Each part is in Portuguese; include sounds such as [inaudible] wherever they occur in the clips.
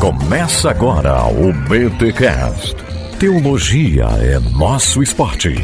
Começa agora o BTCast. Teologia é nosso esporte.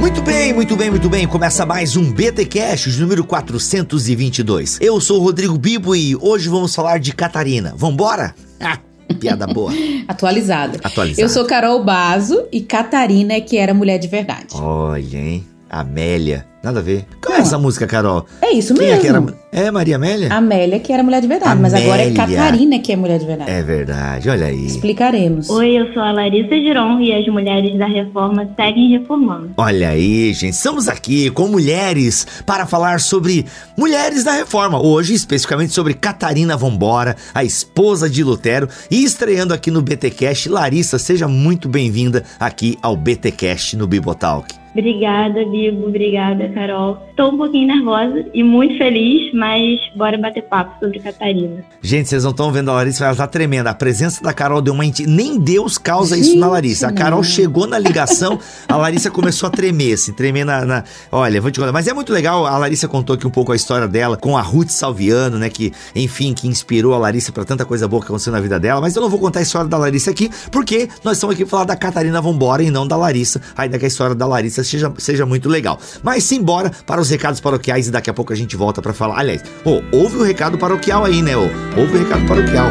Muito bem, muito bem, muito bem. Começa mais um BT Cash, número 422. Eu sou o Rodrigo Bibo e hoje vamos falar de Catarina. Vambora? Ah, piada boa. [laughs] Atualizada. Atualizada. Eu sou Carol Bazo e Catarina é que era mulher de verdade. Olha, hein? Amélia. Nada a ver. Qual é essa música, Carol? É isso Quem mesmo. é que era? É Maria Amélia? Amélia que era mulher de verdade, mas agora é Amélia. Catarina que é mulher de verdade. É verdade, olha aí. Explicaremos. Oi, eu sou a Larissa Giron e as mulheres da reforma seguem reformando. Olha aí, gente, estamos aqui com mulheres para falar sobre mulheres da reforma. Hoje, especificamente sobre Catarina Vambora, a esposa de Lutero, e estreando aqui no BTcast, Larissa, seja muito bem-vinda aqui ao BTcast no Bibotalk. Obrigada, Bibo. Obrigada, Carol. Estou um pouquinho nervosa e muito feliz, mas bora bater papo sobre Catarina. Gente, vocês não estão vendo a Larissa, ela tá tremenda. A presença da Carol deu uma. Nem Deus causa isso na Gente, Larissa. A Carol não. chegou na ligação, a Larissa começou a tremer, assim, tremer na, na- Olha, vou te contar. Mas é muito legal, a Larissa contou aqui um pouco a história dela com a Ruth Salviano, né? Que, enfim, que inspirou a Larissa pra tanta coisa boa que aconteceu na vida dela. Mas eu não vou contar a história da Larissa aqui, porque nós estamos aqui pra falar da Catarina Vambora e não da Larissa. Ainda que a história da Larissa seja, seja muito legal. Mas simbora para os recados paroquiais e daqui a pouco a gente volta pra falar. Aliás, ô, ouve o recado paroquial aí, né? Ô, ouve o recado paroquial.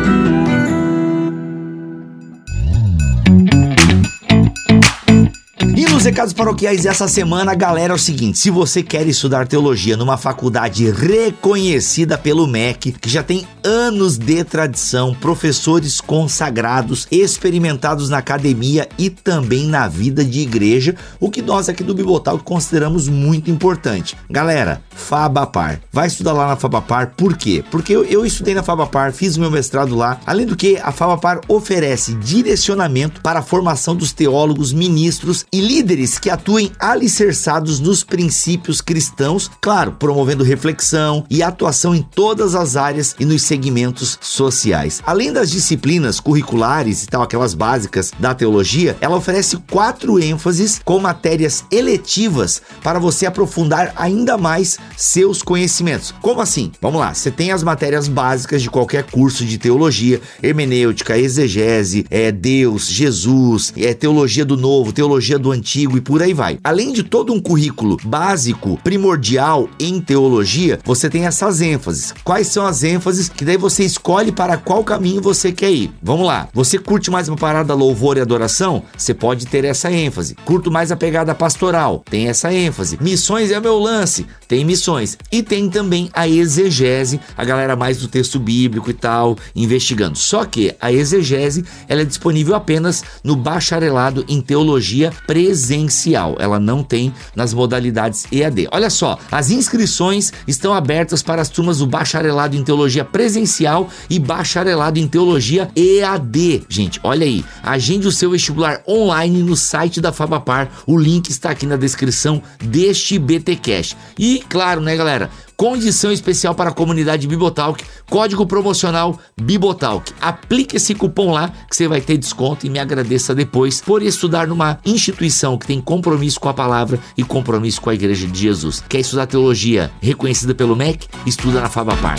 E nos recados paroquiais dessa semana, galera, é o seguinte: se você quer estudar teologia numa faculdade reconhecida pelo MEC, que já tem anos de tradição, professores consagrados, experimentados na academia e também na vida de igreja, o que nós aqui do Bibotal consideramos muito importante. Galera, Fabapar. Vai estudar lá na Fabapar, por quê? Porque eu, eu estudei na Fabapar, fiz o meu mestrado lá. Além do que, a Fabapar oferece direcionamento para a formação dos teólogos, ministros e líderes que atuem alicerçados nos princípios cristãos, claro, promovendo reflexão e atuação em todas as áreas e nos segmentos sociais. Além das disciplinas curriculares e tal, aquelas básicas da teologia, ela oferece quatro ênfases com matérias eletivas para você aprofundar ainda mais seus conhecimentos. Como assim? Vamos lá, você tem as matérias básicas de qualquer curso de teologia, hermenêutica, exegese, é Deus, Jesus, é teologia do novo, teologia do antigo e por aí vai. Além de todo um currículo básico, primordial em teologia, você tem essas ênfases. Quais são as ênfases que daí você escolhe para qual caminho você quer ir? Vamos lá. Você curte mais uma parada louvor e adoração? Você pode ter essa ênfase. Curto mais a pegada pastoral? Tem essa ênfase. Missões é meu lance? Tem missões. E tem também a exegese, a galera mais do texto bíblico e tal, investigando. Só que a exegese, ela é disponível apenas no bacharelado em teologia presencial. Ela não tem nas modalidades EAD. Olha só, as inscrições estão abertas para as turmas do bacharelado em teologia presencial e bacharelado em teologia EAD. Gente, olha aí, agende o seu vestibular online no site da Fabapar. O link está aqui na descrição deste BTcast. E claro, né, galera? Condição especial para a comunidade Bibotalk, código promocional Bibotalk. Aplique esse cupom lá que você vai ter desconto e me agradeça depois por estudar numa instituição que tem compromisso com a palavra e compromisso com a Igreja de Jesus. Quer estudar teologia reconhecida pelo MEC? Estuda na Fabapar.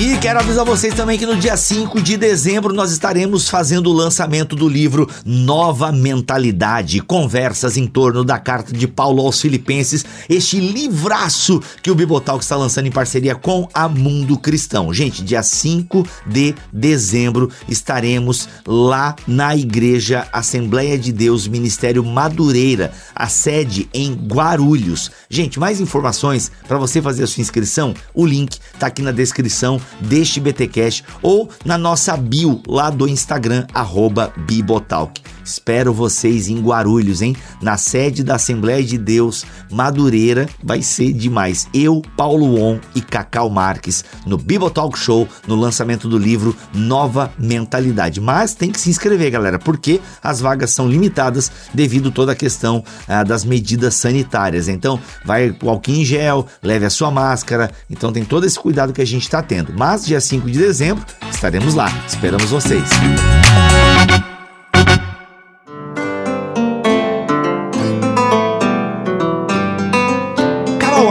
E quero avisar vocês também que no dia 5 de dezembro nós estaremos fazendo o lançamento do livro Nova Mentalidade, conversas em torno da carta de Paulo aos Filipenses, este livraço que o Bibotalk está lançando em parceria com a Mundo Cristão. Gente, dia 5 de dezembro estaremos lá na Igreja Assembleia de Deus Ministério Madureira, a sede em Guarulhos. Gente, mais informações para você fazer a sua inscrição, o link tá aqui na descrição deste BTcast ou na nossa bio lá do Instagram arroba Bibotalk. Espero vocês em Guarulhos, hein? Na sede da Assembleia de Deus Madureira, vai ser demais. Eu, Paulo On e Cacau Marques no Bibotalk Show, no lançamento do livro Nova Mentalidade. Mas tem que se inscrever, galera, porque as vagas são limitadas devido toda a questão ah, das medidas sanitárias. Então, vai o álcool em gel, leve a sua máscara. Então, tem todo esse cuidado que a gente está tendo. Mas, dia 5 de dezembro, estaremos lá. Esperamos vocês.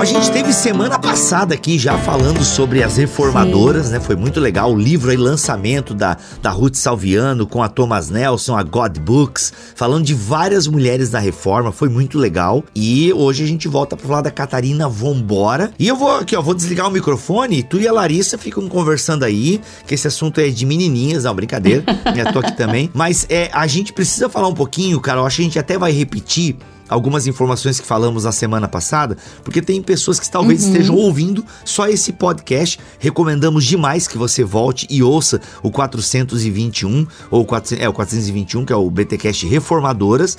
Gente teve semana passada aqui já falando sobre as reformadoras, Sim. né? Foi muito legal. O livro aí, lançamento da, da Ruth Salviano com a Thomas Nelson, a God Books, falando de várias mulheres da reforma. Foi muito legal. E hoje a gente volta para falar da Catarina Vambora. E eu vou aqui, ó, vou desligar o microfone. Tu e a Larissa ficam conversando aí, que esse assunto é de menininhas, não, brincadeira. [laughs] eu tô aqui também. Mas é, a gente precisa falar um pouquinho, cara. Eu acho que a gente até vai repetir algumas informações que falamos na semana passada, porque tem pessoas que talvez uhum. estejam ouvindo só esse podcast. Recomendamos demais que você volte e ouça o 421 ou 400, é o 421, que é o BTcast Reformadoras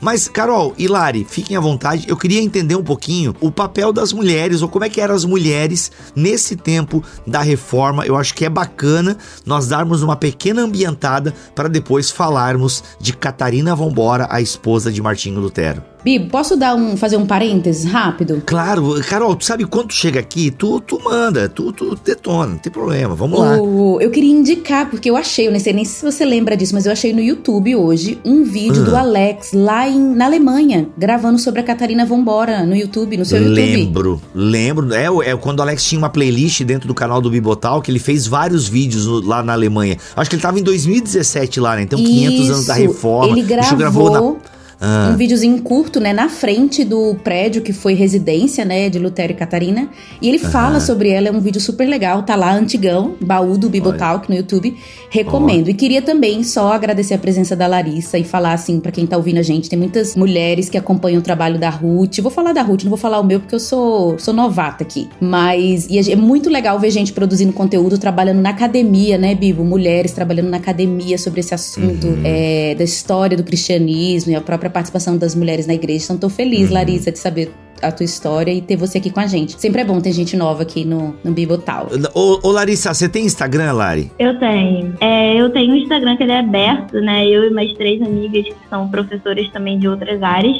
mas, Carol e Lari, fiquem à vontade. Eu queria entender um pouquinho o papel das mulheres, ou como é que eram as mulheres nesse tempo da reforma. Eu acho que é bacana nós darmos uma pequena ambientada para depois falarmos de Catarina Vambora, a esposa de Martinho Lutero. Bibo, posso dar um, fazer um parênteses rápido? Claro, Carol, tu sabe quando chega aqui, tu, tu manda, tu, tu detona, não tem problema, vamos lá. eu queria indicar, porque eu achei, eu não sei nem se você lembra disso, mas eu achei no YouTube hoje um vídeo do ah. Alex lá em, na Alemanha, gravando sobre a Catarina Vambora no YouTube, no seu YouTube. Lembro, lembro. É, é quando o Alex tinha uma playlist dentro do canal do Bibotal, que ele fez vários vídeos no, lá na Alemanha. Acho que ele tava em 2017 lá, né? Então, 500 Isso, anos da reforma. Ele gravou. gravou na ah. Um videozinho curto, né, na frente do prédio que foi residência, né, de Lutero e Catarina. E ele fala sobre ela, é um vídeo super legal, tá lá antigão, baú do Bibotalk no YouTube. Recomendo. E queria também só agradecer a presença da Larissa e falar assim, para quem tá ouvindo a gente, tem muitas mulheres que acompanham o trabalho da Ruth. Vou falar da Ruth, não vou falar o meu porque eu sou sou novata aqui. Mas e é muito legal ver gente produzindo conteúdo, trabalhando na academia, né, Bibo? Mulheres trabalhando na academia sobre esse assunto uhum. é, da história do cristianismo e a própria própria participação das mulheres na igreja. Então tô feliz, uhum. Larissa, de saber a tua história e ter você aqui com a gente. Sempre é bom ter gente nova aqui no, no Bibotal. Ô, ô Larissa, você tem Instagram, Lari? Eu tenho. É, eu tenho um Instagram que ele é aberto, né? Eu e mais três amigas que são professoras também de outras áreas.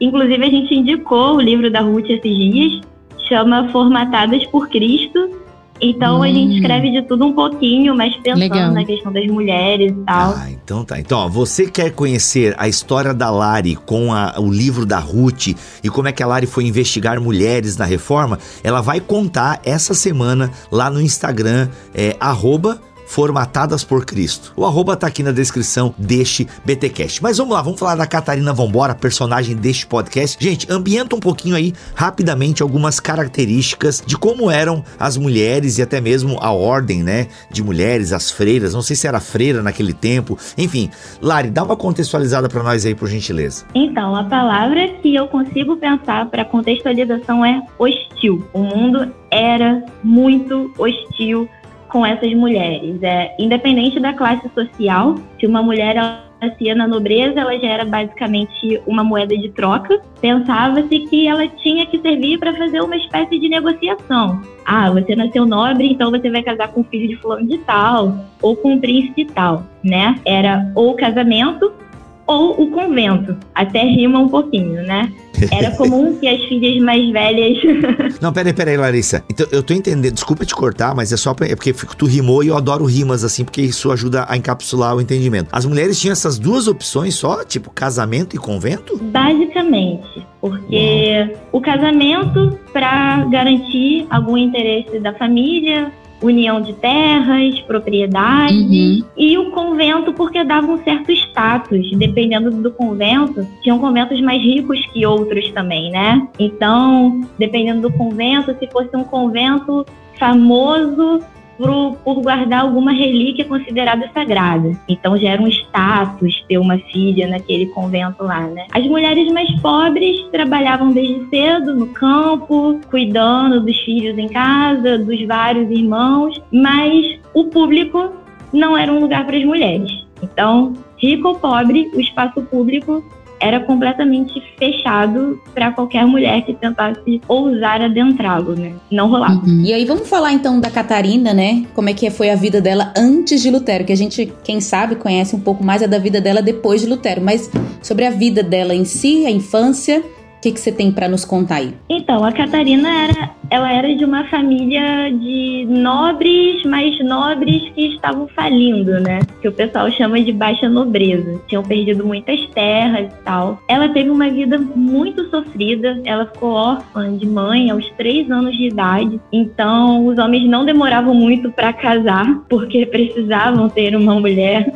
Inclusive, a gente indicou o livro da Ruth esses dias, chama Formatadas por Cristo então hum. a gente hum. escreve de tudo um pouquinho, mas pensando Legal. na questão das mulheres e tal. Ah, então tá. Então, ó, você quer conhecer a história da Lari com a, o livro da Ruth e como é que a Lari foi investigar mulheres na reforma? Ela vai contar essa semana lá no Instagram, é, arroba formatadas por Cristo. O arroba tá aqui na descrição deste BTcast. Mas vamos lá, vamos falar da Catarina Vambora, personagem deste podcast. Gente, ambienta um pouquinho aí rapidamente algumas características de como eram as mulheres e até mesmo a ordem, né, de mulheres, as freiras. Não sei se era freira naquele tempo. Enfim, Lari, dá uma contextualizada para nós aí, por gentileza. Então, a palavra que eu consigo pensar para contextualização é hostil. O mundo era muito hostil com essas mulheres. É, independente da classe social, se uma mulher nascia na nobreza, ela já era basicamente uma moeda de troca. Pensava-se que ela tinha que servir para fazer uma espécie de negociação. Ah, você nasceu nobre, então você vai casar com o filho de fulano de tal, ou com um príncipe tal, né? Era ou casamento ou o convento. Até rima um pouquinho, né? Era comum [laughs] que as filhas mais velhas. [laughs] Não, peraí, peraí, Larissa. Então, eu tô entendendo. Desculpa te cortar, mas é só pra, é porque tu rimou e eu adoro rimas assim, porque isso ajuda a encapsular o entendimento. As mulheres tinham essas duas opções só, tipo casamento e convento? Basicamente. Porque Uau. o casamento, para garantir algum interesse da família, união de terras, propriedades, uhum. e o convento porque dava um certo status, dependendo do convento, tinham conventos mais ricos que outros também, né? Então, dependendo do convento, se fosse um convento famoso por, por guardar alguma relíquia considerada sagrada. Então já era um status ter uma filha naquele convento lá, né? As mulheres mais pobres trabalhavam desde cedo no campo, cuidando dos filhos em casa, dos vários irmãos, mas o público não era um lugar para as mulheres. Então, rico ou pobre, o espaço público era completamente fechado para qualquer mulher que tentasse ousar adentrá-lo, né? Não rolava. Uhum. E aí vamos falar então da Catarina, né? Como é que foi a vida dela antes de Lutero, que a gente, quem sabe, conhece um pouco mais a da vida dela depois de Lutero, mas sobre a vida dela em si, a infância, que, que você tem para nos contar aí? Então, a Catarina era, ela era de uma família de nobres, mas nobres que estavam falindo, né? Que o pessoal chama de baixa nobreza. Tinham perdido muitas terras e tal. Ela teve uma vida muito sofrida. Ela ficou órfã de mãe aos três anos de idade. Então, os homens não demoravam muito para casar, porque precisavam ter uma mulher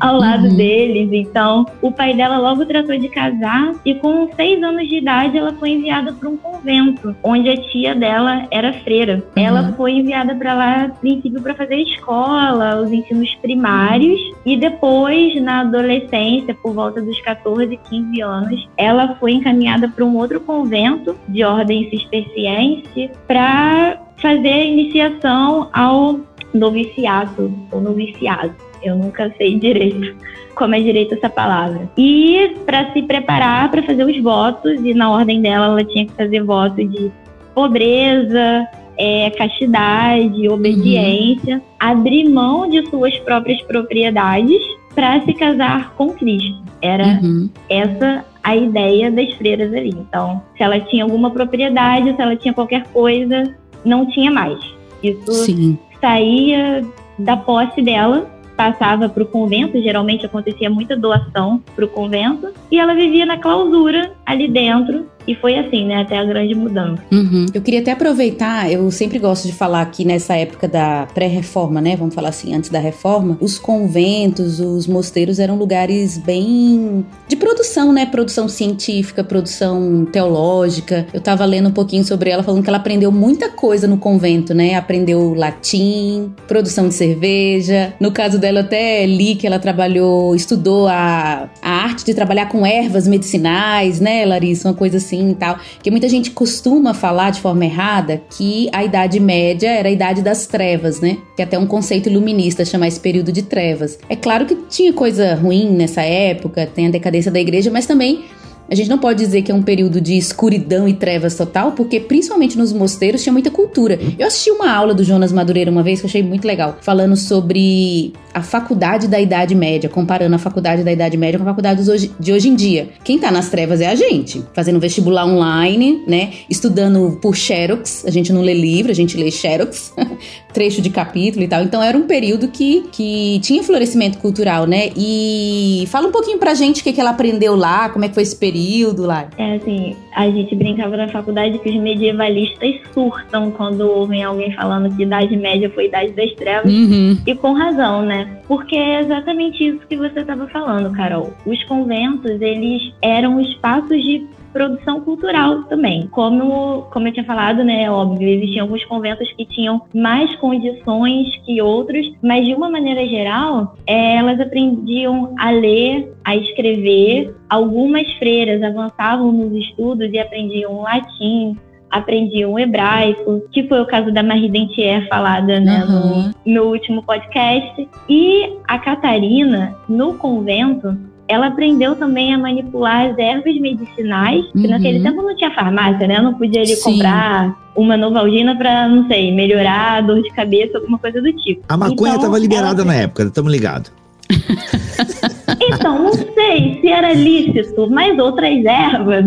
ao lado uhum. deles. Então, o pai dela logo tratou de casar e com seis anos de idade ela foi enviada para um convento, onde a tia dela era freira. Uhum. Ela foi enviada para lá, a princípio, para fazer escola, os ensinos primários e depois, na adolescência, por volta dos 14, 15 anos, ela foi encaminhada para um outro convento de ordem cisterciense para fazer a iniciação ao noviciato ou noviciado. Eu nunca sei direito como é direito essa palavra. E para se preparar para fazer os votos, e na ordem dela ela tinha que fazer voto de pobreza, é, castidade, obediência, uhum. abrir mão de suas próprias propriedades para se casar com Cristo. Era uhum. essa a ideia das freiras ali. Então, se ela tinha alguma propriedade, se ela tinha qualquer coisa, não tinha mais. Isso Sim. saía da posse dela passava para o convento, geralmente acontecia muita doação para o convento, e ela vivia na clausura ali dentro, e foi assim, né, até a grande mudança. Uhum. Eu queria até aproveitar, eu sempre gosto de falar aqui nessa época da pré-reforma, né, vamos falar assim, antes da reforma, os conventos, os mosteiros eram lugares bem de produção, né, produção científica, produção teológica. Eu tava lendo um pouquinho sobre ela, falando que ela aprendeu muita coisa no convento, né, aprendeu latim, produção de cerveja. No caso dela, até li que ela trabalhou, estudou a, a arte de trabalhar com ervas medicinais, né, Larissa, uma coisa assim assim e tal. Que muita gente costuma falar de forma errada que a Idade Média era a Idade das Trevas, né? Que até um conceito iluminista chamar esse período de trevas. É claro que tinha coisa ruim nessa época, tem a decadência da igreja, mas também a gente não pode dizer que é um período de escuridão e trevas total, porque principalmente nos mosteiros tinha muita cultura. Eu assisti uma aula do Jonas Madureira uma vez que eu achei muito legal, falando sobre a faculdade da Idade Média, comparando a faculdade da Idade Média com a faculdade de hoje em dia. Quem tá nas trevas é a gente, fazendo vestibular online, né? Estudando por Xerox, a gente não lê livro, a gente lê Xerox, [laughs] trecho de capítulo e tal. Então era um período que, que tinha florescimento cultural, né? E fala um pouquinho pra gente o que, que ela aprendeu lá, como é que foi esse período lá. É assim, a gente brincava na faculdade que os medievalistas surtam quando ouvem alguém falando que Idade Média foi Idade das Trevas. Uhum. E com razão, né? Porque é exatamente isso que você estava falando, Carol. Os conventos, eles eram espaços de produção cultural também. Como, como eu tinha falado, né, óbvio, existiam alguns conventos que tinham mais condições que outros, mas de uma maneira geral, é, elas aprendiam a ler, a escrever. Algumas freiras avançavam nos estudos e aprendiam latim, aprendiam hebraico, que foi o caso da Marie Dentier falada né, uhum. no, no último podcast. E a Catarina, no convento, ela aprendeu também a manipular as ervas medicinais, que uhum. naquele tempo não tinha farmácia, né? não podia ali comprar uma novalgina para, não sei, melhorar a dor de cabeça, alguma coisa do tipo. A maconha estava então, liberada ela... na época, estamos ligados. [laughs] Então, não sei se era lícito, mas outras ervas,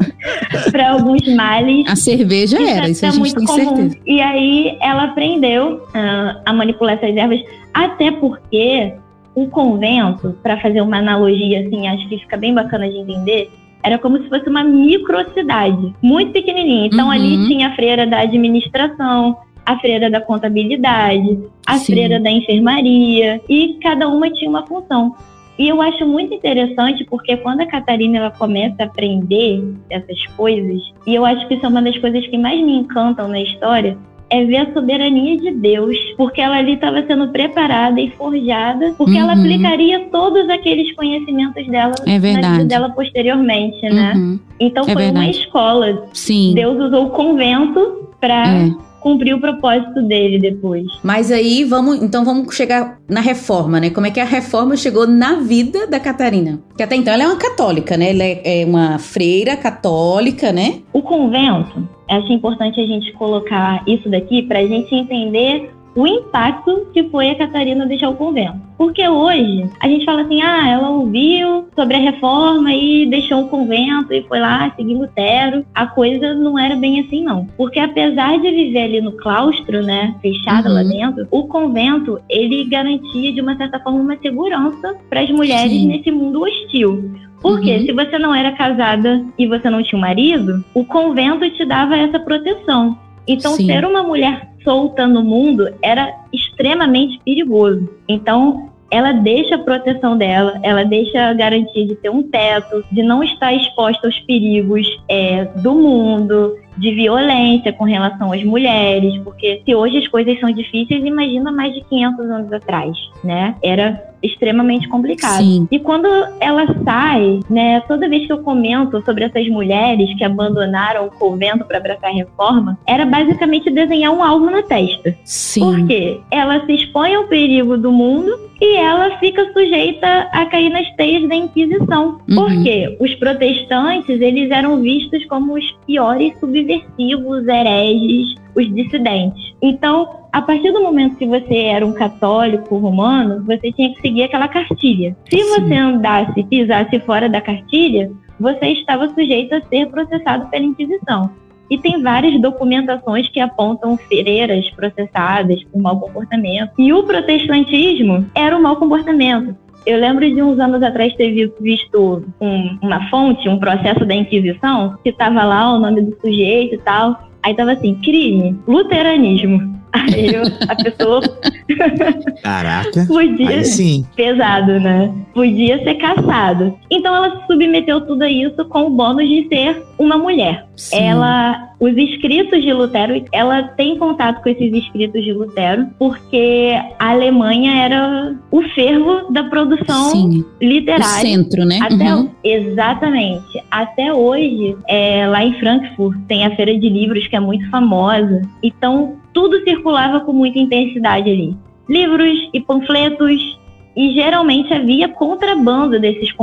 [laughs] para alguns males. A cerveja era, isso a gente muito tem comum. certeza. E aí ela aprendeu uh, a manipular essas ervas, até porque o convento, para fazer uma analogia assim, acho que fica bem bacana de entender, era como se fosse uma microcidade, muito pequenininha. Então uhum. ali tinha a freira da administração, a freira da contabilidade, a Sim. freira da enfermaria, e cada uma tinha uma função. E eu acho muito interessante porque quando a Catarina ela começa a aprender essas coisas, e eu acho que isso é uma das coisas que mais me encantam na história, é ver a soberania de Deus, porque ela ali estava sendo preparada e forjada, porque uhum. ela aplicaria todos aqueles conhecimentos dela é na vida dela posteriormente, né? Uhum. Então é foi verdade. uma escola. Sim. Deus usou o convento para é cumprir o propósito dele depois. Mas aí vamos, então vamos chegar na reforma, né? Como é que a reforma chegou na vida da Catarina? Que até então ela é uma católica, né? Ela é, é uma freira católica, né? O convento, acho importante a gente colocar isso daqui para a gente entender o impacto que foi a Catarina deixar o convento. Porque hoje a gente fala assim, ah, ela ouviu sobre a reforma e deixou o convento e foi lá seguir Lutero. A coisa não era bem assim, não. Porque apesar de viver ali no claustro, né, fechada uhum. lá dentro, o convento, ele garantia de uma certa forma uma segurança para as mulheres Sim. nesse mundo hostil. Porque uhum. se você não era casada e você não tinha um marido, o convento te dava essa proteção. Então, Sim. ser uma mulher solta no mundo era extremamente perigoso. Então, ela deixa a proteção dela, ela deixa a garantia de ter um teto, de não estar exposta aos perigos é, do mundo, de violência com relação às mulheres, porque se hoje as coisas são difíceis, imagina mais de 500 anos atrás, né? Era extremamente complicado. Sim. E quando ela sai, né, toda vez que eu comento sobre essas mulheres que abandonaram o convento para abraçar a reforma, era basicamente desenhar um alvo na testa. Sim. Porque ela se expõe ao perigo do mundo e ela fica sujeita a cair nas teias da Inquisição. Uhum. Porque os protestantes, eles eram vistos como os piores subversivos, hereges, os dissidentes. Então, a partir do momento que você era um católico romano, você tinha que seguir aquela cartilha. Se Sim. você andasse, pisasse fora da cartilha, você estava sujeito a ser processado pela Inquisição. E tem várias documentações que apontam freiras processadas por mau comportamento. E o protestantismo era o mau comportamento. Eu lembro de uns anos atrás ter visto um, uma fonte, um processo da Inquisição, que estava lá o nome do sujeito e tal. Aí tava assim, crime, luteranismo. Aí eu, a pessoa. [laughs] Caraca. podia. Aí sim. Pesado, né? Podia ser caçado. Então ela se submeteu tudo a isso com o bônus de ser uma mulher. Sim. Ela. Os escritos de Lutero, ela tem contato com esses escritos de Lutero, porque a Alemanha era o fervo da produção Sim. literária. O centro, né? Até, uhum. Exatamente. Até hoje, é, lá em Frankfurt, tem a Feira de Livros, que é muito famosa. Então, tudo circulava com muita intensidade ali. Livros e panfletos, e geralmente havia contrabando desses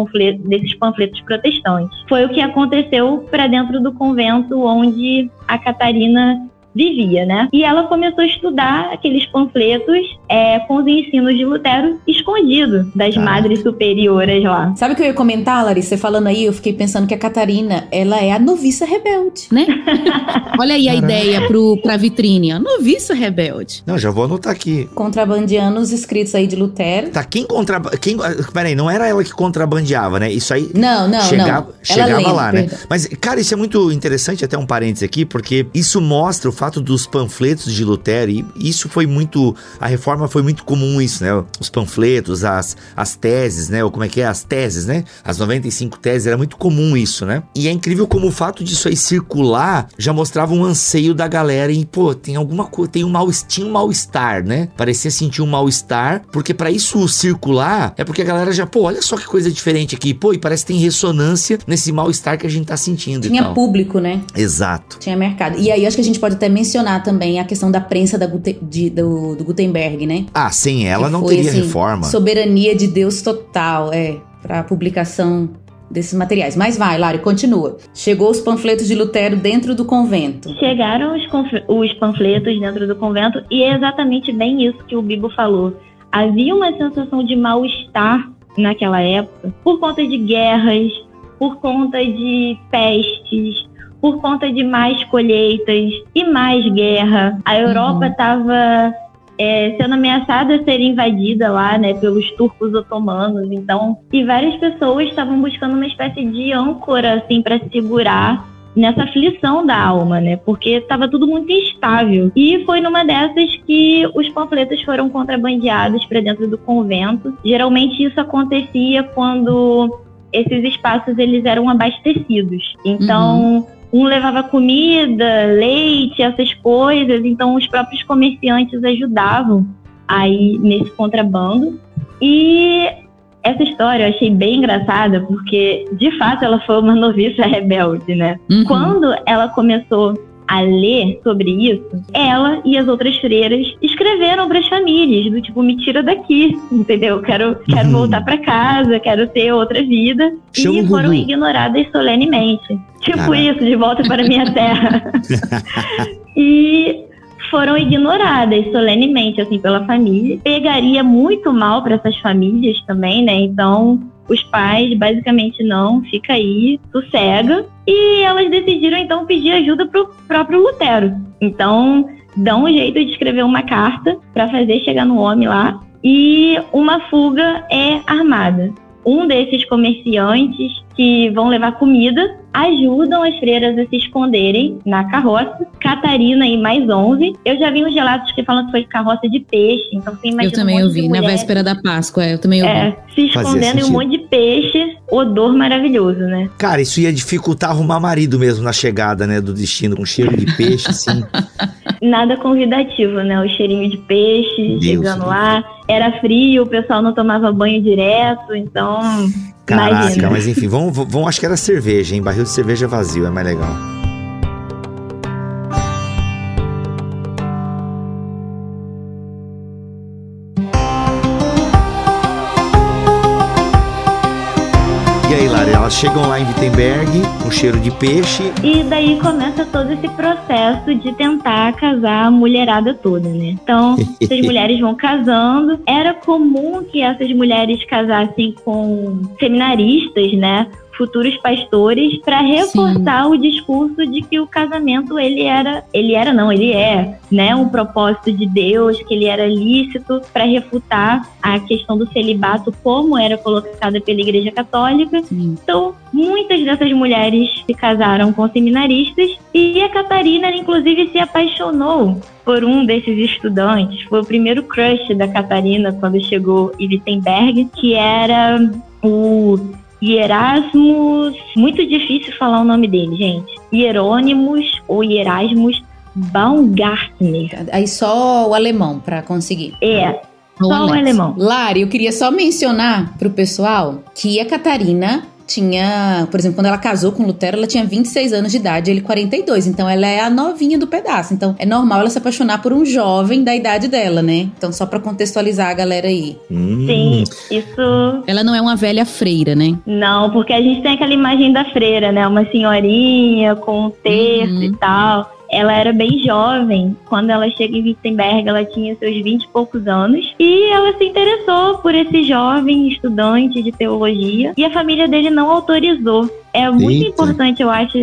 desses panfletos protestantes. Foi o que aconteceu para dentro do convento onde a Catarina vivia, né? E ela começou a estudar aqueles panfletos é, com os ensinos de Lutero escondido das ah. madres superioras lá. Sabe o que eu ia comentar, Larissa? Você falando aí, eu fiquei pensando que a Catarina, ela é a noviça rebelde, né? [laughs] Olha aí a ideia pro, pra vitrine, a noviça rebelde. Não, já vou anotar aqui. Contrabandeando os escritos aí de Lutero. Tá, quem contra... Quem... Peraí, não era ela que contrabandeava, né? Isso aí... Não, não, chegava, não. Chegava lembra, lá, né? Mas, cara, isso é muito interessante, até um parênteses aqui, porque isso mostra o fato dos panfletos de Lutero, e isso foi muito. A reforma foi muito comum, isso, né? Os panfletos, as, as teses, né? Ou como é que é? As teses, né? As 95 teses, era muito comum isso, né? E é incrível como o fato disso aí circular já mostrava um anseio da galera em, pô, tem alguma coisa, tem um mal, tinha um mal-estar, né? Parecia sentir um mal-estar, porque para isso circular é porque a galera já, pô, olha só que coisa diferente aqui, pô, e parece que tem ressonância nesse mal-estar que a gente tá sentindo. Tinha público, né? Exato. Tinha mercado. E aí acho que a gente pode até mencionar também a questão da prensa da Gute, de, do, do, Gutenberg, né? Ah, sem ela que não foi, teria assim, reforma. Soberania de Deus total, é, para publicação desses materiais. Mas vai, Lari, continua. Chegou os panfletos de Lutero dentro do convento. Chegaram os, os panfletos dentro do convento e é exatamente bem isso que o Bibo falou. Havia uma sensação de mal-estar naquela época por conta de guerras, por conta de pestes, por conta de mais colheitas e mais guerra. A Europa estava uhum. é, sendo ameaçada a ser invadida lá, né, pelos turcos otomanos. Então, e várias pessoas estavam buscando uma espécie de âncora, assim, para segurar nessa aflição da alma, né? Porque estava tudo muito instável. E foi numa dessas que os panfletos foram contrabandeados para dentro do convento. Geralmente isso acontecia quando esses espaços eles eram abastecidos. Então, uhum um levava comida, leite, essas coisas, então os próprios comerciantes ajudavam aí nesse contrabando. E essa história eu achei bem engraçada, porque de fato ela foi uma [laughs] noviça rebelde, né? Uhum. Quando ela começou a ler sobre isso, ela e as outras freiras escreveram para as famílias, do tipo, me tira daqui, [laughs] entendeu? Quero, quero uhum. voltar para casa, quero ter outra vida. Chama e foram ignoradas solenemente. Tipo Caraca. isso, de volta para minha [laughs] terra. e foram ignoradas solenemente assim pela família. Pegaria muito mal para essas famílias também, né? Então, os pais basicamente não, fica aí, sossega. E elas decidiram então pedir ajuda pro próprio Lutero. Então, dão um jeito de escrever uma carta para fazer chegar no homem lá. E uma fuga é armada um desses comerciantes que vão levar comida ajudam as freiras a se esconderem na carroça. Catarina e mais 11. Eu já vi uns relatos que falam que foi carroça de peixe, então você imagina. Eu também um ouvi, na véspera da Páscoa, eu também ouvi. É, se escondendo em um monte de peixe, odor maravilhoso, né? Cara, isso ia dificultar arrumar marido mesmo na chegada, né, do destino, com cheiro de peixe, assim. [laughs] Nada convidativo, né? O cheirinho de peixe Deus chegando Deus. lá. Era frio, o pessoal não tomava banho direto, então Caraca, Imagina. mas enfim, vamos, vamos, acho que era cerveja, hein? Barril de cerveja vazio, é mais legal. Elas chegam lá em Wittenberg com cheiro de peixe. E daí começa todo esse processo de tentar casar a mulherada toda, né? Então, [laughs] essas mulheres vão casando. Era comum que essas mulheres casassem com seminaristas, né? Futuros pastores para reforçar Sim. o discurso de que o casamento ele era, ele era não, ele é, né, um propósito de Deus, que ele era lícito para refutar a questão do celibato como era colocada pela Igreja Católica. Sim. Então, muitas dessas mulheres se casaram com seminaristas e a Catarina inclusive se apaixonou por um desses estudantes. Foi o primeiro crush da Catarina quando chegou em Wittenberg, que era o Hierasmus, muito difícil falar o nome dele, gente. Hierônimos ou Hierasmus Baumgartner. Aí só o alemão para conseguir. É, só o alemão. Lari, eu queria só mencionar pro pessoal que a Catarina tinha, por exemplo, quando ela casou com Lutero, ela tinha 26 anos de idade, ele 42. Então ela é a novinha do pedaço. Então é normal ela se apaixonar por um jovem da idade dela, né? Então só para contextualizar a galera aí. Hum. Sim, isso. Ela não é uma velha freira, né? Não, porque a gente tem aquela imagem da freira, né? Uma senhorinha com um terço uhum. e tal ela era bem jovem. Quando ela chega em Wittenberg, ela tinha seus 20 e poucos anos. E ela se interessou por esse jovem estudante de teologia. E a família dele não autorizou. É muito Eita. importante, eu acho,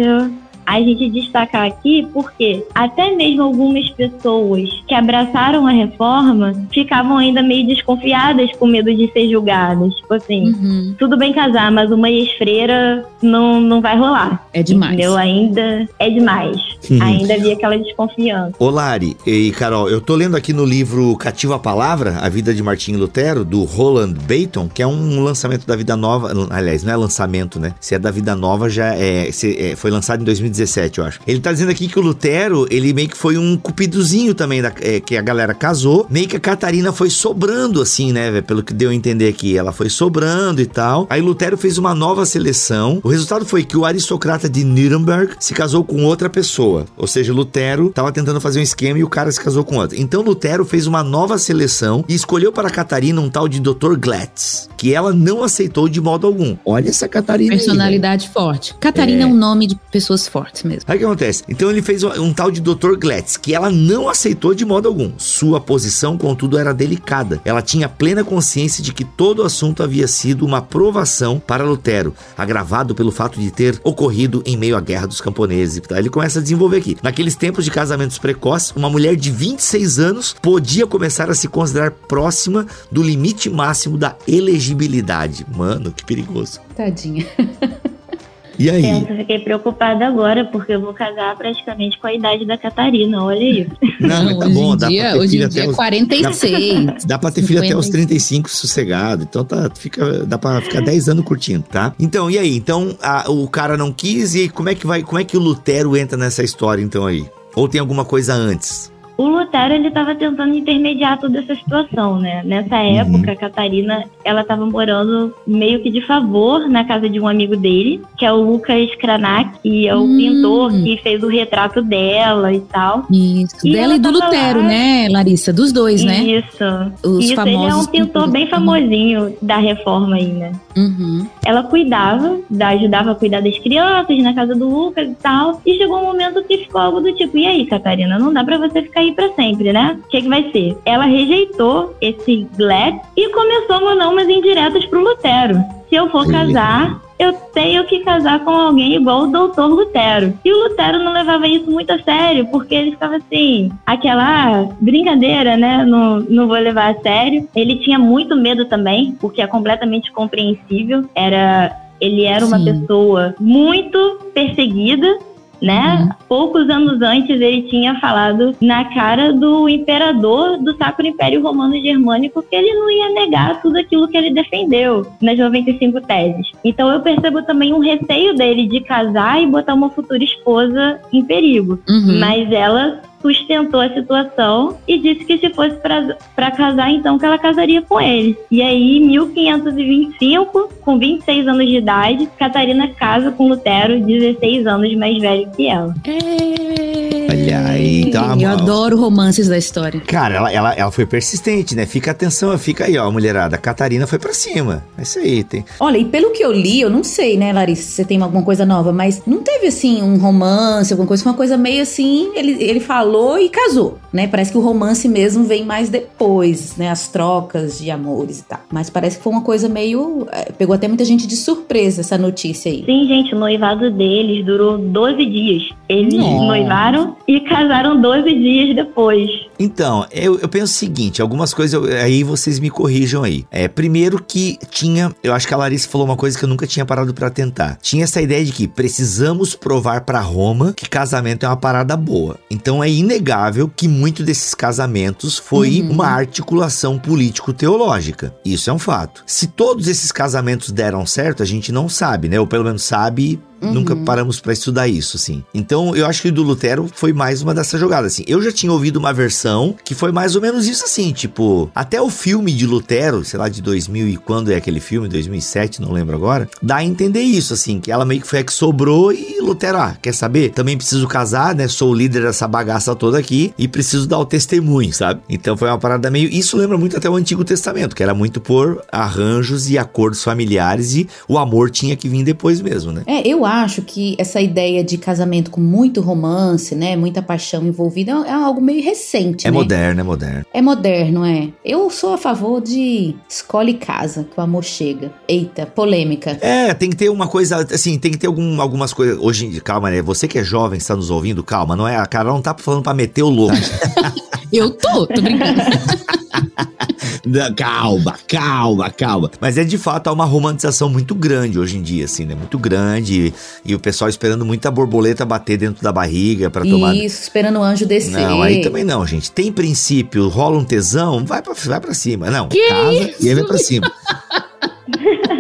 a gente destacar aqui porque até mesmo algumas pessoas que abraçaram a reforma ficavam ainda meio desconfiadas com medo de ser julgadas. Tipo assim, uhum. tudo bem casar, mas uma ex-freira não, não vai rolar. É demais. Entendeu? Ainda é demais. Uhum. Ainda havia aquela desconfiança. Ô Lari e Carol, eu tô lendo aqui no livro Cativa a Palavra, A Vida de Martinho Lutero, do Roland Bayton, que é um lançamento da Vida Nova. Aliás, não é lançamento, né? Se é da Vida Nova, já é, se, é foi lançado em 2019 2017, eu acho. Ele tá dizendo aqui que o Lutero, ele meio que foi um cupidozinho também, da, é, que a galera casou. Meio que a Catarina foi sobrando, assim, né, véio, pelo que deu a entender aqui. Ela foi sobrando e tal. Aí Lutero fez uma nova seleção. O resultado foi que o aristocrata de Nuremberg se casou com outra pessoa. Ou seja, Lutero tava tentando fazer um esquema e o cara se casou com outra. Então Lutero fez uma nova seleção e escolheu para Catarina um tal de Dr. Glatz, que ela não aceitou de modo algum. Olha essa Catarina Personalidade aí, forte. Catarina é... é um nome de pessoas fortes mesmo. Aí o que acontece? Então ele fez um, um tal de Dr. Glatz, que ela não aceitou de modo algum. Sua posição, contudo, era delicada. Ela tinha plena consciência de que todo o assunto havia sido uma provação para Lutero, agravado pelo fato de ter ocorrido em meio à guerra dos camponeses. Ele começa a desenvolver aqui. Naqueles tempos de casamentos precoces, uma mulher de 26 anos podia começar a se considerar próxima do limite máximo da elegibilidade. Mano, que perigoso. Tadinha. [laughs] E aí? Eu fiquei preocupada agora, porque eu vou casar praticamente com a idade da Catarina, olha isso. Não, mas tá bom, dá dia, pra ter hoje filho em dia até os, 46. Dá, dá pra ter 50. filho até os 35 sossegado, então tá, fica, dá pra ficar 10 anos curtindo, tá? Então, e aí? Então, a, o cara não quis, e como é que vai, como é que o Lutero entra nessa história, então, aí? Ou tem alguma coisa antes? O Lutero ele estava tentando intermediar toda essa situação, né? Nessa uhum. época, a Catarina ela estava morando meio que de favor na casa de um amigo dele, que é o Lucas Cranach, que é o hum. pintor que fez o retrato dela e tal. Isso, e dela e do Lutero, lá... né, Larissa? Dos dois, né? Isso. Os Isso, famosos ele é um pintor bem famosinho da reforma aí, né? Uhum. Ela cuidava, ajudava a cuidar das crianças na casa do Lucas e tal. E chegou um momento que ficou algo do tipo: e aí, Catarina, não dá para você ficar aí para sempre, né? O que, que vai ser? Ela rejeitou esse Glad e começou a mandar umas indiretas pro Lutero. Se eu for casar, eu tenho que casar com alguém igual o doutor Lutero. E o Lutero não levava isso muito a sério, porque ele ficava assim, aquela ah, brincadeira, né? Não, não vou levar a sério. Ele tinha muito medo também, porque é completamente compreensível. Era ele era uma pessoa muito perseguida né? Uhum. Poucos anos antes ele tinha falado na cara do imperador do Sacro Império Romano Germânico que ele não ia negar tudo aquilo que ele defendeu nas 95 teses. Então eu percebo também um receio dele de casar e botar uma futura esposa em perigo. Uhum. Mas ela sustentou a situação e disse que se fosse para casar, então que ela casaria com ele. E aí, em 1525, com 26 anos de idade, Catarina casa com Lutero, 16 anos mais velho que ela. Olha aí, então. Eu adoro romances da história. Cara, ela, ela, ela foi persistente, né? Fica atenção, fica aí, ó, mulherada. Catarina foi para cima. É isso aí, tem. Olha, e pelo que eu li, eu não sei, né, Larissa, se você tem alguma coisa nova, mas não teve assim um romance, alguma coisa, foi uma coisa meio assim, ele, ele falou falou e casou, né? Parece que o romance mesmo vem mais depois, né? As trocas de amores e tal. Mas parece que foi uma coisa meio. É, pegou até muita gente de surpresa essa notícia aí. Sim, gente, o noivado deles durou 12 dias. Eles Nossa. noivaram e casaram 12 dias depois. Então, eu, eu penso o seguinte: algumas coisas, eu, aí vocês me corrijam aí. É, primeiro que tinha, eu acho que a Larissa falou uma coisa que eu nunca tinha parado para tentar. Tinha essa ideia de que precisamos provar para Roma que casamento é uma parada boa. Então é inegável que muito desses casamentos foi uhum. uma articulação político-teológica. Isso é um fato. Se todos esses casamentos deram certo, a gente não sabe, né? Ou pelo menos sabe Uhum. Nunca paramos para estudar isso, assim. Então, eu acho que o do Lutero foi mais uma dessas jogadas, assim. Eu já tinha ouvido uma versão que foi mais ou menos isso, assim, tipo, até o filme de Lutero, sei lá, de 2000 e quando é aquele filme, 2007, não lembro agora, dá a entender isso, assim, que ela meio que foi a que sobrou e Lutero, ah, quer saber? Também preciso casar, né? Sou o líder dessa bagaça toda aqui e preciso dar o testemunho, sabe? Então foi uma parada meio. Isso lembra muito até o Antigo Testamento, que era muito por arranjos e acordos familiares e o amor tinha que vir depois mesmo, né? É, eu acho que essa ideia de casamento com muito romance, né, muita paixão envolvida, é algo meio recente, É né? moderno, é moderno. É moderno, é. Eu sou a favor de escolhe casa, que o amor chega. Eita, polêmica. É, tem que ter uma coisa, assim, tem que ter algum, algumas coisas. Hoje, calma, né? Você que é jovem, está nos ouvindo, calma, não é? A cara não tá falando pra meter o louco. [laughs] Eu tô, tô brincando. [laughs] calma, calma, calma. Mas é de fato uma romantização muito grande hoje em dia, assim, né? Muito grande. E, o pessoal esperando muita borboleta bater dentro da barriga para tomar. Isso, esperando o anjo descer. Não, aí também não, gente. Tem princípio, rola um tesão, vai pra, vai pra cima. Não, que casa isso? e aí vai pra cima.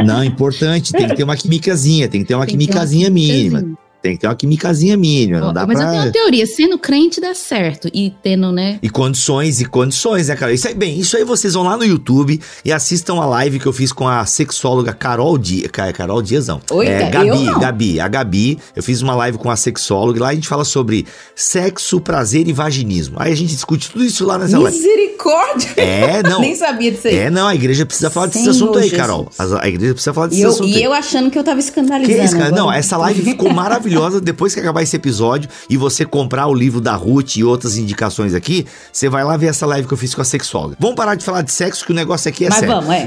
Não, importante, tem que ter uma quimicazinha, tem que ter uma quimicazinha mínima. Tem que ter uma quimicazinha mínima, não dá mas pra... eu tenho uma teoria, sendo crente dá certo, e tendo, né... E condições, e condições, né, cara? Isso aí, bem, isso aí vocês vão lá no YouTube e assistam a live que eu fiz com a sexóloga Carol Dias, Carol Dias não. Oi, é, Gabi, Gabi, a Gabi, eu fiz uma live com a sexóloga e lá a gente fala sobre sexo, prazer e vaginismo. Aí a gente discute tudo isso lá nessa live. Misericórdia! É, não. [laughs] Nem sabia disso aí. É, não, a igreja precisa falar desse assunto aí, Carol. A, a, igreja precisa falar desse e eu, assunto E aí. eu achando que eu tava escandalizando. Que isso, cara? Não, essa live ficou maravilhosa [laughs] maravilhosa. Depois que acabar esse episódio e você comprar o livro da Ruth e outras indicações aqui, você vai lá ver essa live que eu fiz com a sexóloga. Vamos parar de falar de sexo, que o negócio aqui é mas sério. Mas vamos,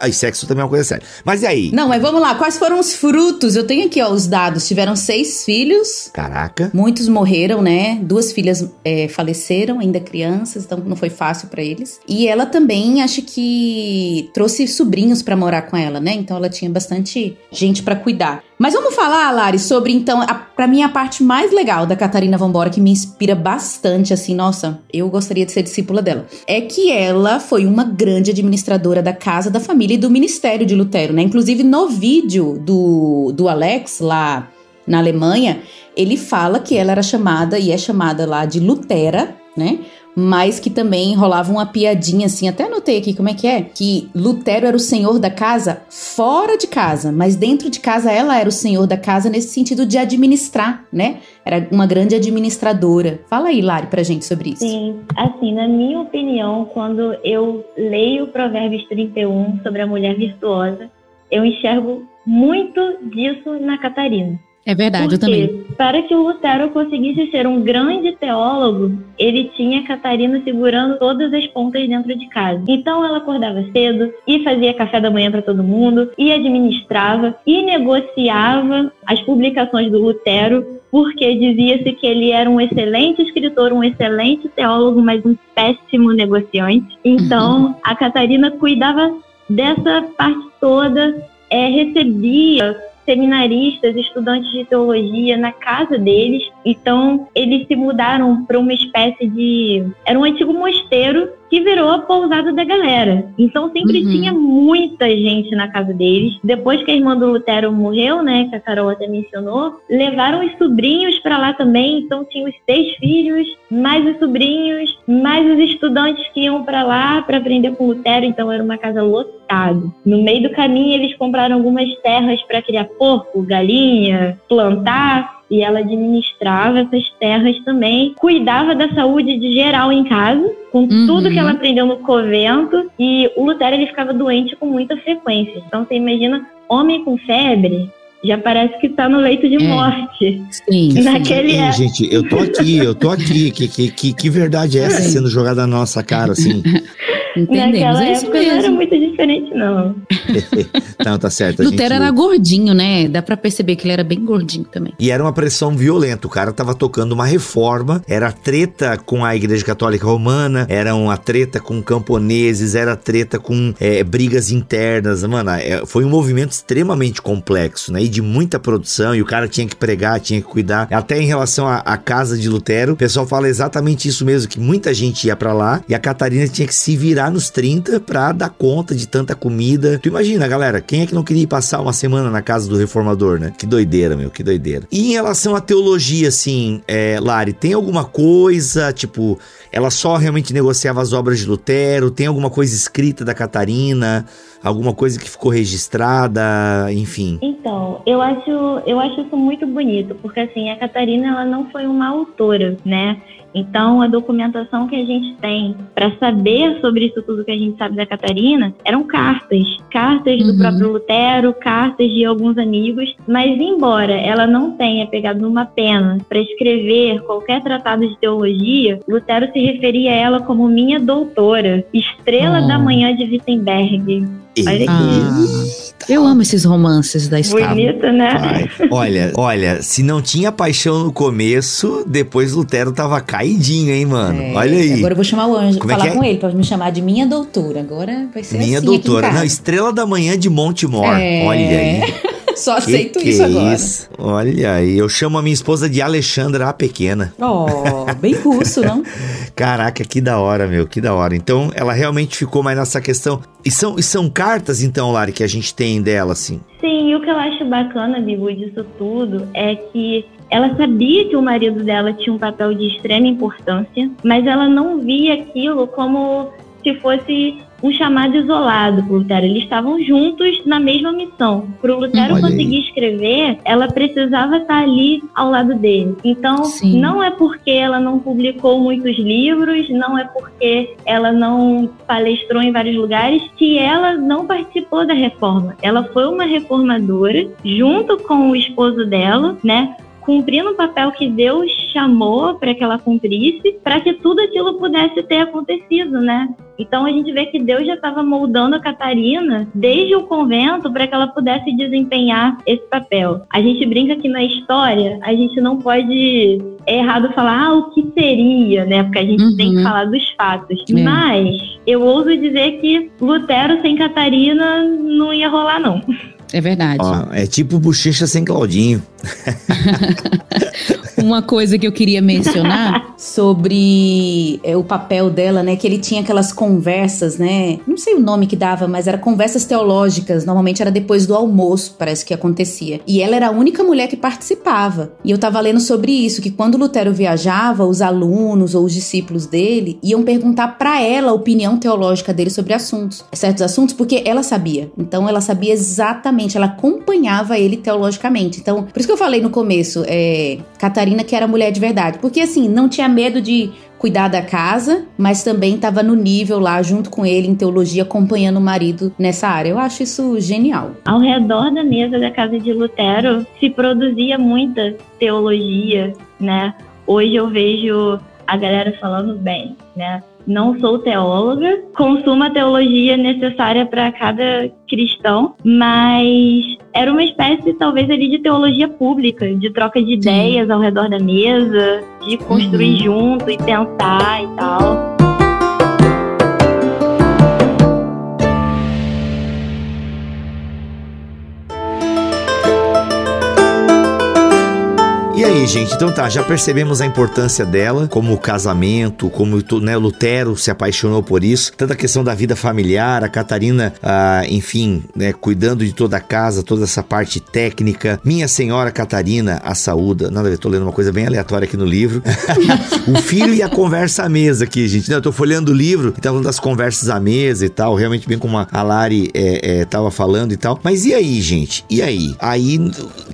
é. [laughs] e sexo também é uma coisa séria. Mas e aí? Não, mas vamos lá. Quais foram os frutos? Eu tenho aqui, ó, os dados. Tiveram seis filhos. Caraca. Muitos morreram, né? Duas filhas é, faleceram, ainda crianças, então não foi fácil para eles. E ela também, acho que trouxe sobrinhos para morar com ela, né? Então ela tinha bastante gente para cuidar. Mas vamos falar, Lari, sobre então, a, pra mim a parte mais legal da Catarina Vambora, que me inspira bastante, assim, nossa, eu gostaria de ser discípula dela. É que ela foi uma grande administradora da casa, da família e do ministério de Lutero, né? Inclusive no vídeo do, do Alex lá na Alemanha, ele fala que ela era chamada e é chamada lá de Lutera, né? Mas que também rolava uma piadinha assim, até anotei aqui como é que é, que Lutero era o senhor da casa fora de casa, mas dentro de casa ela era o senhor da casa nesse sentido de administrar, né? Era uma grande administradora. Fala aí, Lari, pra gente sobre isso. Sim, assim, na minha opinião, quando eu leio Provérbios 31 sobre a mulher virtuosa, eu enxergo muito disso na Catarina. É verdade, Porque, eu também. Para que o Lutero conseguisse ser um grande teólogo, ele tinha Catarina segurando todas as pontas dentro de casa. Então ela acordava cedo e fazia café da manhã para todo mundo, e administrava e negociava as publicações do Lutero, porque dizia-se que ele era um excelente escritor, um excelente teólogo, mas um péssimo negociante. Então a Catarina cuidava dessa parte toda, é, recebia seminaristas, estudantes de teologia na casa deles. Então, eles se mudaram para uma espécie de. Era um antigo mosteiro que virou a pousada da galera. Então sempre uhum. tinha muita gente na casa deles. Depois que a irmã do Lutero morreu, né, que a Carol até mencionou, levaram os sobrinhos para lá também. Então tinha os seis filhos, mais os sobrinhos, mais os estudantes que iam para lá para aprender com Lutero. Então era uma casa lotada. No meio do caminho eles compraram algumas terras para criar porco, galinha, plantar e ela administrava essas terras também, cuidava da saúde de geral em casa, com uhum. tudo que ela aprendeu no convento, e o Lutero ele ficava doente com muita frequência. Então você imagina homem com febre, já parece que está no leito de é. morte. Sim. [laughs] Naquele Sim, gente, eu tô aqui, eu tô aqui. Que, que, que, que verdade é essa sendo jogada na nossa cara, assim? [laughs] Entendemos. Naquela é época não era muito diferente, não. [laughs] não, tá certo. Lutero gente... era gordinho, né? Dá pra perceber que ele era bem gordinho também. E era uma pressão violenta. O cara tava tocando uma reforma, era treta com a Igreja Católica Romana, era uma treta com camponeses, era treta com é, brigas internas. Mano, é, foi um movimento extremamente complexo, né? E de muita produção, e o cara tinha que pregar, tinha que cuidar. Até em relação à, à casa de Lutero, o pessoal fala exatamente isso mesmo, que muita gente ia para lá e a Catarina tinha que se virar nos 30 pra dar conta de tanta comida. Tu imagina, galera, quem é que não queria passar uma semana na casa do reformador, né? Que doideira, meu, que doideira. E em relação à teologia, assim, é, Lari, tem alguma coisa, tipo, ela só realmente negociava as obras de Lutero? Tem alguma coisa escrita da Catarina? Alguma coisa que ficou registrada, enfim? Então, eu acho, eu acho isso muito bonito, porque assim, a Catarina ela não foi uma autora, né? Então, a documentação que a gente tem para saber sobre isso tudo que a gente sabe da Catarina eram cartas. Cartas uhum. do próprio Lutero, cartas de alguns amigos. Mas, embora ela não tenha pegado numa pena para escrever qualquer tratado de teologia, Lutero se referia a ela como minha doutora, estrela oh. da manhã de Wittenberg. Olha ah, eu amo esses romances da Estável. Bonito, né? olha, olha, se não tinha paixão no começo, depois Lutero tava caidinho, hein, mano? É, olha aí. Agora eu vou chamar o anjo, Como é falar é com ele, pra me chamar de minha doutora. Agora vai ser minha assim doutora. Não, Estrela da Manhã de Montemor. É... Olha aí. Só aceito que isso é agora. Isso? Olha aí, eu chamo a minha esposa de Alexandra a Pequena. Oh, bem russo, não? [laughs] Caraca, que da hora, meu, que da hora. Então, ela realmente ficou mais nessa questão. E são, e são cartas, então, Lari, que a gente tem dela, assim? Sim, e o que eu acho bacana, Bibu, disso tudo é que ela sabia que o marido dela tinha um papel de extrema importância, mas ela não via aquilo como se fosse um chamado isolado para Lutero. Eles estavam juntos na mesma missão. Para o Lutero Olha conseguir aí. escrever, ela precisava estar ali ao lado dele. Então, Sim. não é porque ela não publicou muitos livros, não é porque ela não palestrou em vários lugares, que ela não participou da reforma. Ela foi uma reformadora, junto com o esposo dela, né? Cumprindo o papel que Deus chamou para que ela cumprisse, para que tudo aquilo pudesse ter acontecido, né? Então a gente vê que Deus já estava moldando a Catarina desde o convento para que ela pudesse desempenhar esse papel. A gente brinca que na história a gente não pode é errado falar ah, o que seria, né? Porque a gente uhum. tem que falar dos fatos. É. Mas eu ouso dizer que Lutero sem Catarina não ia rolar não. É verdade. Ó, é tipo bochecha sem Claudinho. [laughs] Uma coisa que eu queria mencionar sobre é, o papel dela, né? Que ele tinha aquelas conversas, né? Não sei o nome que dava, mas era conversas teológicas. Normalmente era depois do almoço, parece que acontecia. E ela era a única mulher que participava. E eu tava lendo sobre isso, que quando Lutero viajava, os alunos ou os discípulos dele iam perguntar para ela a opinião teológica dele sobre assuntos, certos assuntos, porque ela sabia. Então ela sabia exatamente, ela acompanhava ele teologicamente. Então, por isso que eu falei no começo, é, Catarina que era mulher de verdade. Porque assim, não tinha medo de cuidar da casa, mas também estava no nível lá junto com ele em teologia, acompanhando o marido nessa área. Eu acho isso genial. Ao redor da mesa da casa de Lutero se produzia muita teologia, né? Hoje eu vejo a galera falando bem, né? Não sou teóloga, consumo a teologia necessária para cada cristão, mas era uma espécie, talvez, ali de teologia pública, de troca de ideias ao redor da mesa, de construir uhum. junto e pensar e tal. E aí, gente? Então tá, já percebemos a importância dela como casamento, como né, Lutero se apaixonou por isso, tanta questão da vida familiar, a Catarina, ah, enfim, né, cuidando de toda a casa, toda essa parte técnica. Minha Senhora Catarina, a saúda. Nada a ver, tô lendo uma coisa bem aleatória aqui no livro. [laughs] o filho e a conversa à mesa aqui, gente. Não, eu tô folhando o livro e tava falando das conversas à mesa e tal, realmente bem como a Lari é, é, tava falando e tal. Mas e aí, gente? E aí? Aí,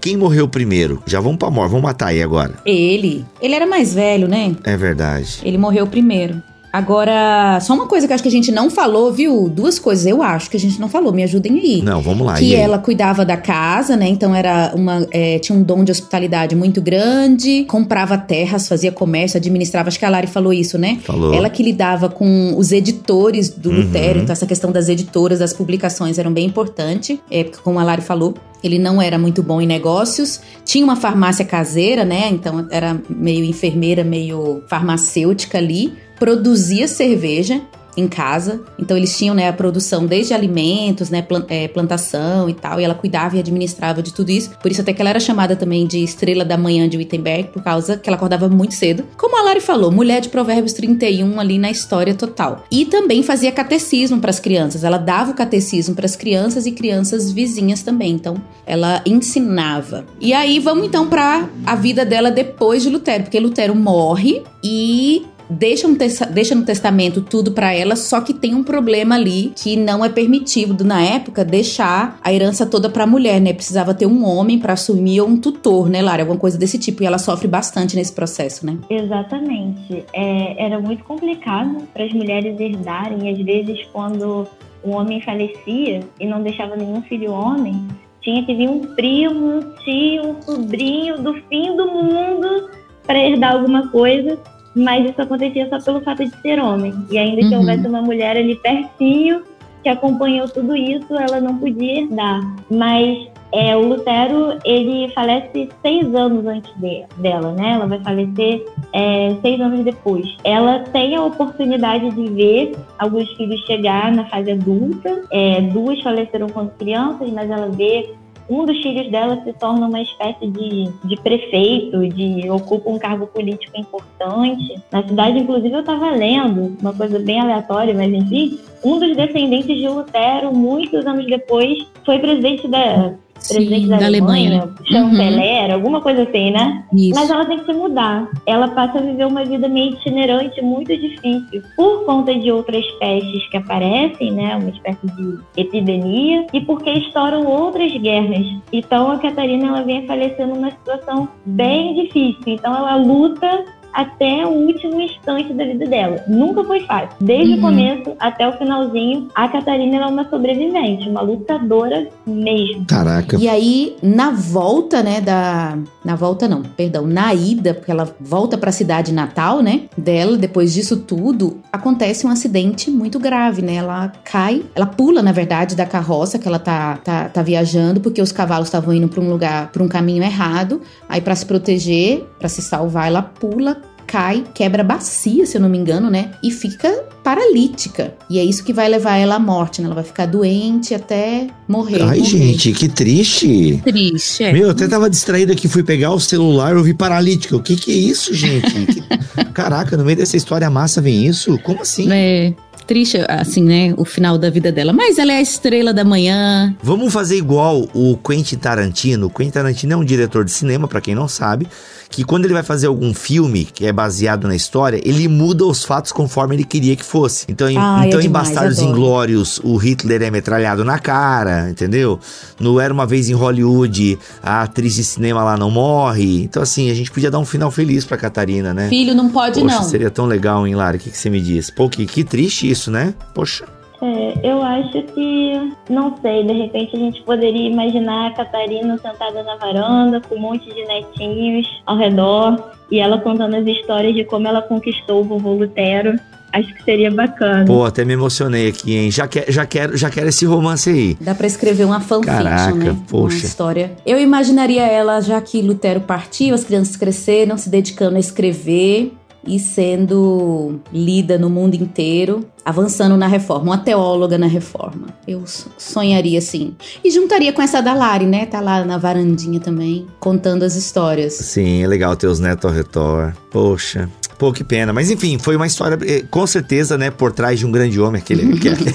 quem morreu primeiro? Já vamos pra morte, vamos matar tá aí agora? Ele. Ele era mais velho, né? É verdade. Ele morreu primeiro. Agora, só uma coisa que acho que a gente não falou, viu? Duas coisas eu acho que a gente não falou, me ajudem aí. Não, vamos lá. Que ela cuidava da casa, né? Então era uma. É, tinha um dom de hospitalidade muito grande, comprava terras, fazia comércio, administrava. Acho que a Lari falou isso, né? Falou. Ela que lidava com os editores do uhum. Lutero, então essa questão das editoras, das publicações eram bem importante. É, como a Lari falou, ele não era muito bom em negócios. Tinha uma farmácia caseira, né? Então era meio enfermeira, meio farmacêutica ali produzia cerveja em casa. Então eles tinham né, a produção desde alimentos, né, é, plantação e tal, e ela cuidava e administrava de tudo isso. Por isso até que ela era chamada também de estrela da manhã de Wittenberg, por causa que ela acordava muito cedo. Como a Lari falou, mulher de Provérbios 31 ali na história total. E também fazia catecismo para as crianças. Ela dava o catecismo para as crianças e crianças vizinhas também. Então ela ensinava. E aí vamos então para a vida dela depois de Lutero, porque Lutero morre e deixa, deixa no testamento tudo para ela, só que tem um problema ali que não é permitido na época deixar a herança toda para a mulher, né? Precisava ter um homem para assumir ou um tutor, né, Lara? Alguma coisa desse tipo. E ela sofre bastante nesse processo, né? Exatamente. É, era muito complicado para as mulheres herdarem. Às vezes, quando o homem falecia e não deixava nenhum filho homem, tinha que vir um primo, um tio, um sobrinho do fim do mundo para herdar alguma coisa mas isso acontecia só pelo fato de ser homem. E ainda que uhum. houvesse uma mulher ali pertinho que acompanhou tudo isso, ela não podia herdar. Mas é, o Lutero, ele falece seis anos antes de, dela, né? Ela vai falecer é, seis anos depois. Ela tem a oportunidade de ver alguns filhos chegar na fase adulta. É, duas faleceram quando crianças, mas ela vê um dos filhos dela se torna uma espécie de, de prefeito, de ocupa um cargo político importante. Na cidade, inclusive, eu estava lendo uma coisa bem aleatória, mas enfim, um dos descendentes de Lutero, muitos anos depois, foi presidente da presidente Sim, da, da, Alemanha, Alemanha chanceler, uhum. alguma coisa assim, né? Isso. Mas ela tem que se mudar. Ela passa a viver uma vida meio itinerante, muito difícil, por conta de outras pestes que aparecem, né? Uma espécie de epidemia, e porque estouram outras guerras. Então a Catarina ela vem falecendo numa situação bem difícil. Então ela luta até o último instante da vida dela. Nunca foi fácil. Desde uhum. o começo até o finalzinho, a Catarina é uma sobrevivente, uma lutadora mesmo. Caraca. E aí, na volta, né, da... Na volta não, perdão, na ida, porque ela volta para a cidade natal, né, dela, depois disso tudo, acontece um acidente muito grave, né? Ela cai, ela pula, na verdade, da carroça que ela tá, tá, tá viajando, porque os cavalos estavam indo para um lugar, para um caminho errado. Aí, para se proteger, para se salvar, ela pula, cai, quebra a bacia, se eu não me engano, né? E fica paralítica. E é isso que vai levar ela à morte, né? Ela vai ficar doente até morrer. Ai, morrer. gente, que triste. Triste, é. Meu, eu até tava distraído aqui, fui pegar o celular, eu vi paralítica. O que que é isso, gente? [laughs] que... Caraca, no meio dessa história massa vem isso? Como assim? É triste, assim, né? O final da vida dela. Mas ela é a estrela da manhã. Vamos fazer igual o Quentin Tarantino. O Quentin Tarantino é um diretor de cinema, para quem não sabe. Que quando ele vai fazer algum filme que é baseado na história, ele muda os fatos conforme ele queria que fosse. Então, em, Ai, é então em Bastardos. Inglórios, o Hitler é metralhado na cara, entendeu? No Era Uma Vez em Hollywood, a atriz de cinema lá não morre. Então, assim, a gente podia dar um final feliz pra Catarina, né? Filho não pode Poxa, não. seria tão legal, hein, Lara? O que, que você me diz? Pô, que, que triste isso, né? Poxa. É, eu acho que, não sei, de repente a gente poderia imaginar a Catarina sentada na varanda com um monte de netinhos ao redor e ela contando as histórias de como ela conquistou o vovô Lutero. Acho que seria bacana. Pô, até me emocionei aqui, hein? Já, quer, já, quero, já quero esse romance aí. Dá pra escrever uma fanfiction, Caraca, né? poxa. Uma história. Eu imaginaria ela, já que Lutero partiu, as crianças cresceram, se dedicando a escrever e sendo lida no mundo inteiro, avançando na reforma, uma teóloga na reforma. Eu so- sonharia assim. E juntaria com essa da Lari, né? Tá lá na varandinha também, contando as histórias. Sim, é legal ter os netos ao. Poxa. Pô, que pena. Mas enfim, foi uma história, eh, com certeza, né, por trás de um grande homem. Aquele. [laughs] aquele-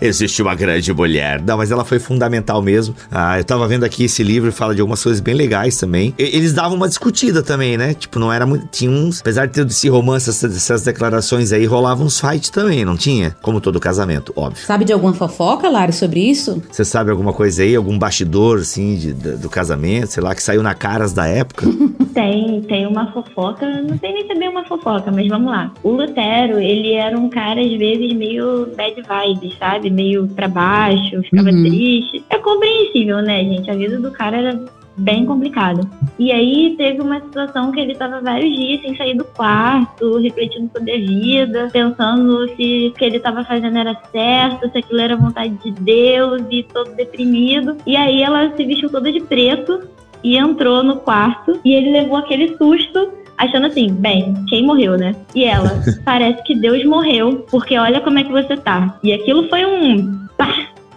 Existe uma grande mulher. Não, mas ela foi fundamental mesmo. Ah, eu tava vendo aqui esse livro e fala de algumas coisas bem legais também. E- Eles davam uma discutida também, né? Tipo, não era muito. Tinha uns. Apesar de ter esse romance, essas, essas declarações aí, rolavam uns fights também, não tinha? Como todo casamento, óbvio. Sabe de alguma fofoca, Lari, sobre isso? Você sabe alguma coisa aí? Algum bastidor, assim, de- do, do casamento, sei lá, que saiu na caras da época? [laughs] Tem, tem uma fofoca, não sei é bem uma fofoca, mas vamos lá. O Lutero, ele era um cara, às vezes, meio bad vibes, sabe? Meio pra baixo, ficava Uhum. triste. É compreensível, né, gente? A vida do cara era bem complicada. E aí teve uma situação que ele tava vários dias sem sair do quarto, refletindo sobre a vida, pensando se o que ele tava fazendo era certo, se aquilo era vontade de Deus e todo deprimido. E aí ela se vestiu toda de preto e entrou no quarto e ele levou aquele susto. Achando assim, bem, quem morreu, né? E ela, [laughs] parece que Deus morreu, porque olha como é que você tá. E aquilo foi um pá,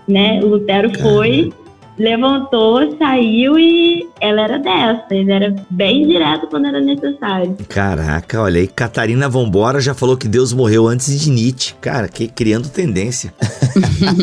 né? O Lutero foi, levantou, saiu e ela era dessa. Ele era bem direto quando era necessário. Caraca, olha aí, Catarina Vambora já falou que Deus morreu antes de Nietzsche. Cara, que criando tendência.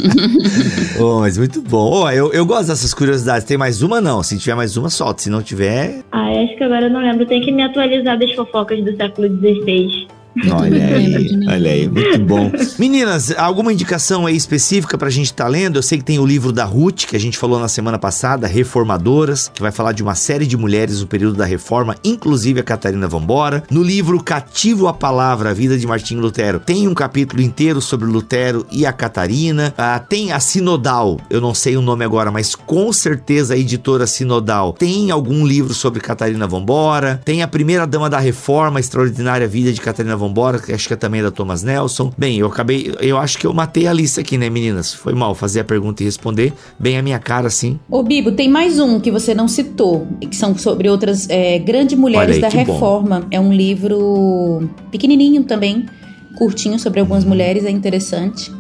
[laughs] oh, mas muito bom. Ó, eu, eu gosto dessas curiosidades. Tem mais uma, não? Se tiver mais uma, solta. Se não tiver, Ah, acho que agora eu não lembro. Tem que me atualizar das fofocas do século XVI. Olha aí, olha aí, muito bom. Meninas, alguma indicação aí específica pra gente estar lendo? Eu sei que tem o livro da Ruth, que a gente falou na semana passada, Reformadoras, que vai falar de uma série de mulheres no período da Reforma, inclusive a Catarina Vambora. No livro Cativo a Palavra, a vida de Martinho Lutero, tem um capítulo inteiro sobre Lutero e a Catarina. Ah, tem a Sinodal, eu não sei o nome agora, mas com certeza a editora Sinodal tem algum livro sobre Catarina Vambora. Tem a primeira dama da Reforma, a extraordinária vida de Catarina Vambora, que acho que é também da Thomas Nelson. Bem, eu acabei, eu acho que eu matei a lista aqui, né, meninas? Foi mal fazer a pergunta e responder bem a minha cara, assim. Ô, Bibo, tem mais um que você não citou, que são sobre outras é, grandes mulheres aí, da que bom. Reforma. É um livro pequenininho também, curtinho, sobre algumas Uhum. mulheres, é interessante.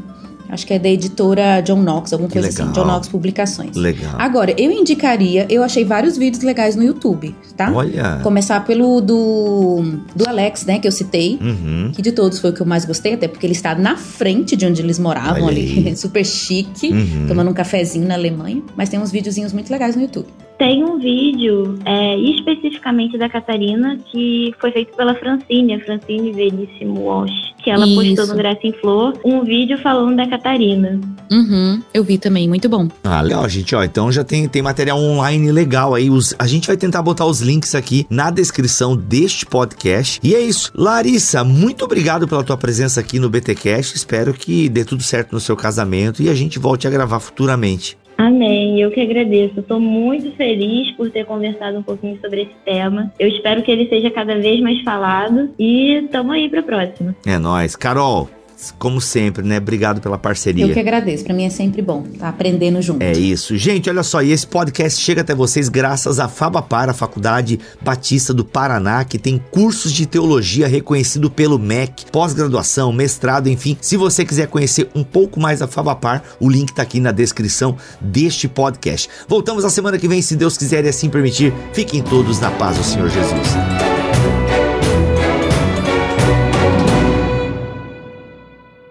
Acho que é da editora John Knox, alguma coisa assim. John Knox Publicações. Legal. Agora, eu indicaria, eu achei vários vídeos legais no YouTube, tá? Olha. Começar pelo do, do Alex, né, que eu citei. Uhum. Que de todos foi o que eu mais gostei, até porque ele está na frente de onde eles moravam Olha ali, [laughs] super chique, Uhum. tomando um cafezinho na Alemanha. Mas tem uns videozinhos muito legais no YouTube. Tem um vídeo é, especificamente da Catarina que foi feito pela Francine, a Francine Veríssimo Walsh, que ela Isso. postou no Graça em Flor um vídeo falando da Catarina. Uhum, eu vi também, muito bom. Ah, legal, gente. Ó, então já tem, tem material online legal aí. Os, a gente vai tentar botar os links aqui na descrição deste podcast. E é isso. Larissa, muito obrigado pela tua presença aqui no BTcast. Espero que dê tudo certo no seu casamento e a gente volte a gravar futuramente. Amém, eu que agradeço. Estou muito feliz por ter conversado um pouquinho sobre esse tema. Eu espero que ele seja cada vez mais falado e tamo aí pra próxima. É nóis. Carol, como sempre, né? Obrigado pela parceria. Eu que agradeço, pra mim é sempre bom tá aprendendo junto. É isso. Gente, olha só, e esse podcast chega até vocês graças à Fabapar, a Faculdade Batista do Paraná, que tem cursos de teologia reconhecido pelo MEC, pós-graduação, mestrado, enfim. Se você quiser conhecer um pouco mais da Fabapar, o link tá aqui na descrição deste podcast. Voltamos a semana que vem, se Deus quiser e assim permitir. Fiquem todos na paz do Senhor Jesus.